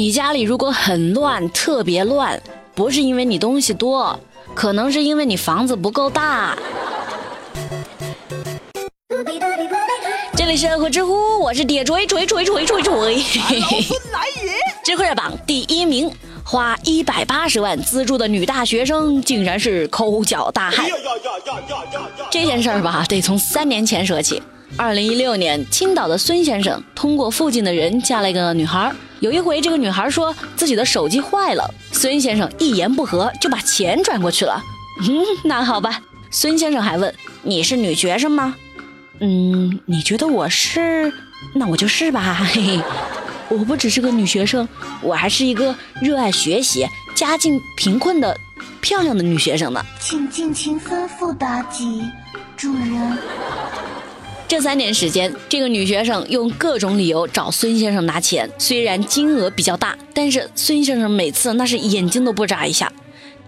你家里如果很乱，特别乱，不是因为你东西多，可能是因为你房子不够大。这里是和知乎，我是铁锤锤锤锤锤锤。老孙来也！知乎热榜第一名，花一百八十万资助的女大学生，竟然是抠脚大汉。这件事儿吧，得从三年前说起。二零一六年，青岛的孙先生通过附近的人加了一个女孩。有一回，这个女孩说自己的手机坏了，孙先生一言不合就把钱转过去了。嗯，那好吧。孙先生还问：“你是女学生吗？”嗯，你觉得我是？那我就是吧。嘿嘿，我不只是个女学生，我还是一个热爱学习、家境贫困的漂亮的女学生呢。请尽情吩咐妲己，主人。这三年时间，这个女学生用各种理由找孙先生拿钱，虽然金额比较大，但是孙先生每次那是眼睛都不眨一下。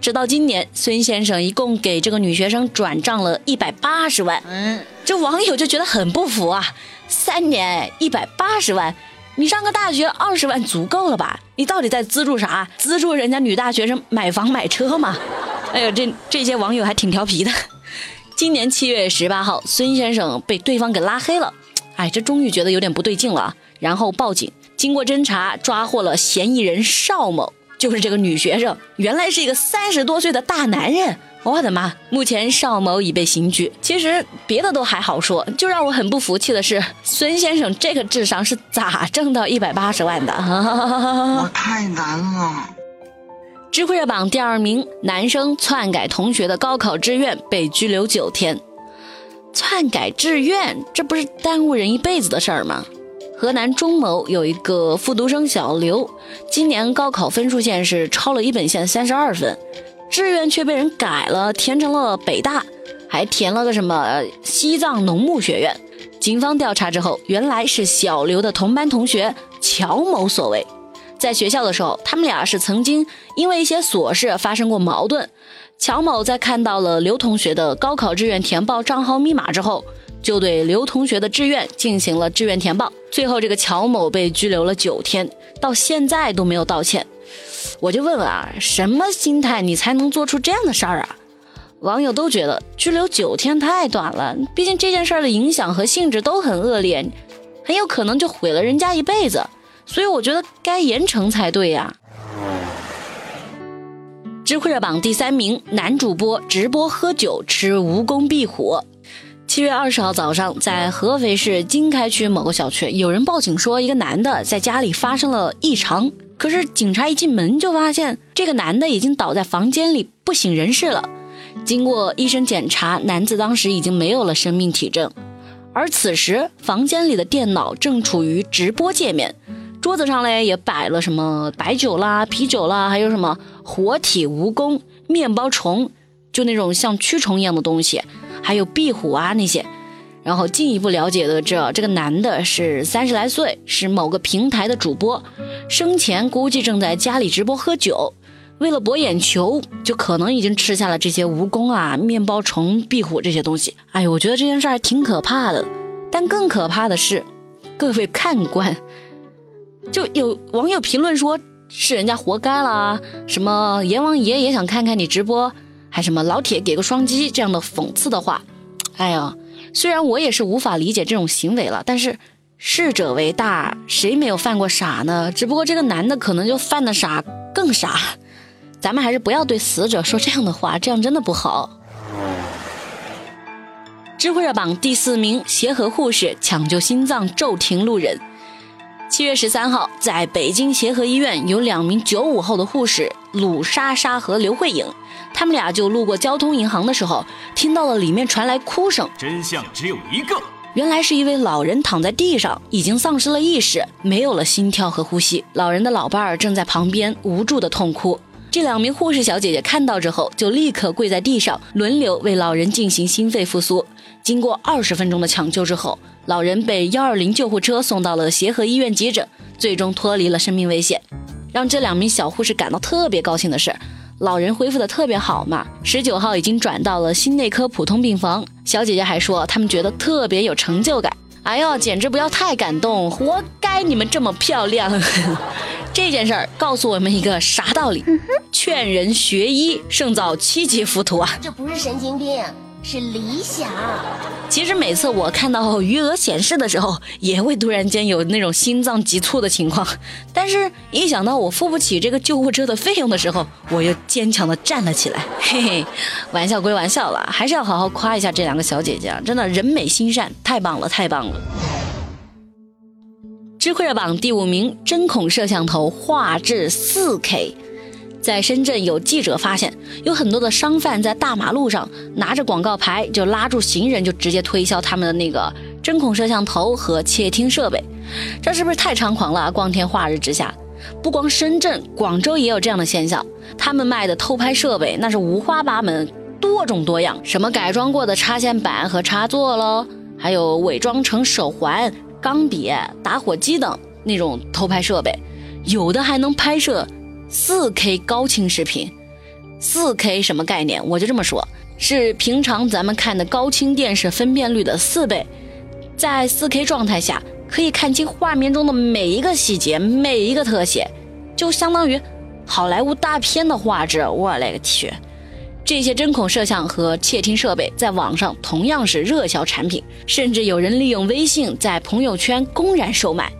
直到今年，孙先生一共给这个女学生转账了一百八十万。嗯，这网友就觉得很不服啊！三年一百八十万，你上个大学二十万足够了吧？你到底在资助啥？资助人家女大学生买房买车吗？哎呦，这这些网友还挺调皮的。今年七月十八号，孙先生被对方给拉黑了，哎，这终于觉得有点不对劲了，然后报警。经过侦查，抓获了嫌疑人邵某，就是这个女学生，原来是一个三十多岁的大男人。我的妈！目前邵某已被刑拘。其实别的都还好说，就让我很不服气的是，孙先生这个智商是咋挣到一百八十万的？我太难了。知乎热榜第二名，男生篡改同学的高考志愿被拘留九天。篡改志愿，这不是耽误人一辈子的事儿吗？河南中牟有一个复读生小刘，今年高考分数线是超了一本线三十二分，志愿却被人改了，填成了北大，还填了个什么西藏农牧学院。警方调查之后，原来是小刘的同班同学乔某所为。在学校的时候，他们俩是曾经因为一些琐事发生过矛盾。乔某在看到了刘同学的高考志愿填报账号密码之后，就对刘同学的志愿进行了志愿填报。最后，这个乔某被拘留了九天，到现在都没有道歉。我就问问啊，什么心态你才能做出这样的事儿啊？网友都觉得拘留九天太短了，毕竟这件事儿的影响和性质都很恶劣，很有可能就毁了人家一辈子。所以我觉得该严惩才对呀。知乎热榜第三名，男主播直播喝酒吃蜈蚣壁虎。七月二十号早上，在合肥市经开区某个小区，有人报警说一个男的在家里发生了异常。可是警察一进门就发现这个男的已经倒在房间里不省人事了。经过医生检查，男子当时已经没有了生命体征。而此时房间里的电脑正处于直播界面。桌子上嘞也摆了什么白酒啦、啤酒啦，还有什么活体蜈蚣、面包虫，就那种像蛆虫一样的东西，还有壁虎啊那些。然后进一步了解得知，这个男的是三十来岁，是某个平台的主播，生前估计正在家里直播喝酒，为了博眼球，就可能已经吃下了这些蜈蚣啊、面包虫、壁虎这些东西。哎呦，我觉得这件事还挺可怕的。但更可怕的是，各位看官。就有网友评论说，是人家活该了，什么阎王爷也想看看你直播，还什么老铁给个双击这样的讽刺的话。哎呀，虽然我也是无法理解这种行为了，但是逝者为大，谁没有犯过傻呢？只不过这个男的可能就犯的傻更傻。咱们还是不要对死者说这样的话，这样真的不好。知乎热榜第四名，协和护士抢救心脏骤停路人。七月十三号，在北京协和医院，有两名九五后的护士鲁莎莎和刘慧颖，他们俩就路过交通银行的时候，听到了里面传来哭声。真相只有一个，原来是一位老人躺在地上，已经丧失了意识，没有了心跳和呼吸。老人的老伴儿正在旁边无助的痛哭。这两名护士小姐姐看到之后，就立刻跪在地上，轮流为老人进行心肺复苏。经过二十分钟的抢救之后。老人被幺二零救护车送到了协和医院急诊，最终脱离了生命危险。让这两名小护士感到特别高兴的是，老人恢复的特别好嘛。十九号已经转到了心内科普通病房。小姐姐还说，他们觉得特别有成就感。哎呦，简直不要太感动，活该你们这么漂亮。这件事儿告诉我们一个啥道理？劝人学医胜造七级浮屠啊！这不是神经病。是理想。其实每次我看到余额显示的时候，也会突然间有那种心脏急促的情况。但是，一想到我付不起这个救护车的费用的时候，我又坚强的站了起来。嘿嘿，玩笑归玩笑了，还是要好好夸一下这两个小姐姐，啊真的人美心善，太棒了，太棒了。知乎热榜第五名，针孔摄像头画质四 K。在深圳，有记者发现，有很多的商贩在大马路上拿着广告牌，就拉住行人，就直接推销他们的那个针孔摄像头和窃听设备。这是不是太猖狂了？光天化日之下，不光深圳，广州也有这样的现象。他们卖的偷拍设备那是五花八门、多种多样，什么改装过的插线板和插座喽，还有伪装成手环、钢笔、打火机等那种偷拍设备，有的还能拍摄。四 K 高清视频，四 K 什么概念？我就这么说，是平常咱们看的高清电视分辨率的四倍，在四 K 状态下可以看清画面中的每一个细节、每一个特写，就相当于好莱坞大片的画质。我勒个去！这些针孔摄像和窃听设备在网上同样是热销产品，甚至有人利用微信在朋友圈公然售卖。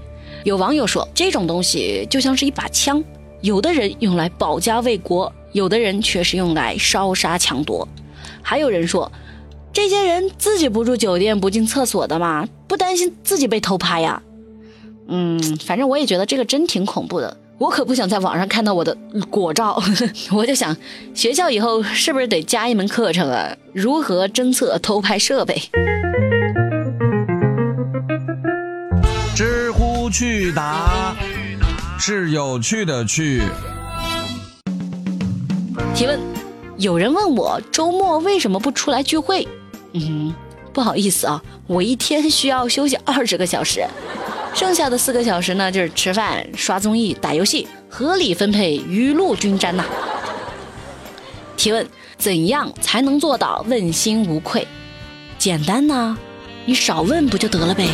有网友说，这种东西就像是一把枪。有的人用来保家卫国，有的人却是用来烧杀抢夺。还有人说，这些人自己不住酒店、不进厕所的嘛，不担心自己被偷拍呀？嗯，反正我也觉得这个真挺恐怖的。我可不想在网上看到我的果照。我就想，学校以后是不是得加一门课程啊？如何侦测偷拍设备？知乎去答。是有趣的趣。提问：有人问我周末为什么不出来聚会？嗯，不好意思啊，我一天需要休息二十个小时，剩下的四个小时呢，就是吃饭、刷综艺、打游戏，合理分配雨露均沾呐。提问：怎样才能做到问心无愧？简单呐，你少问不就得了呗。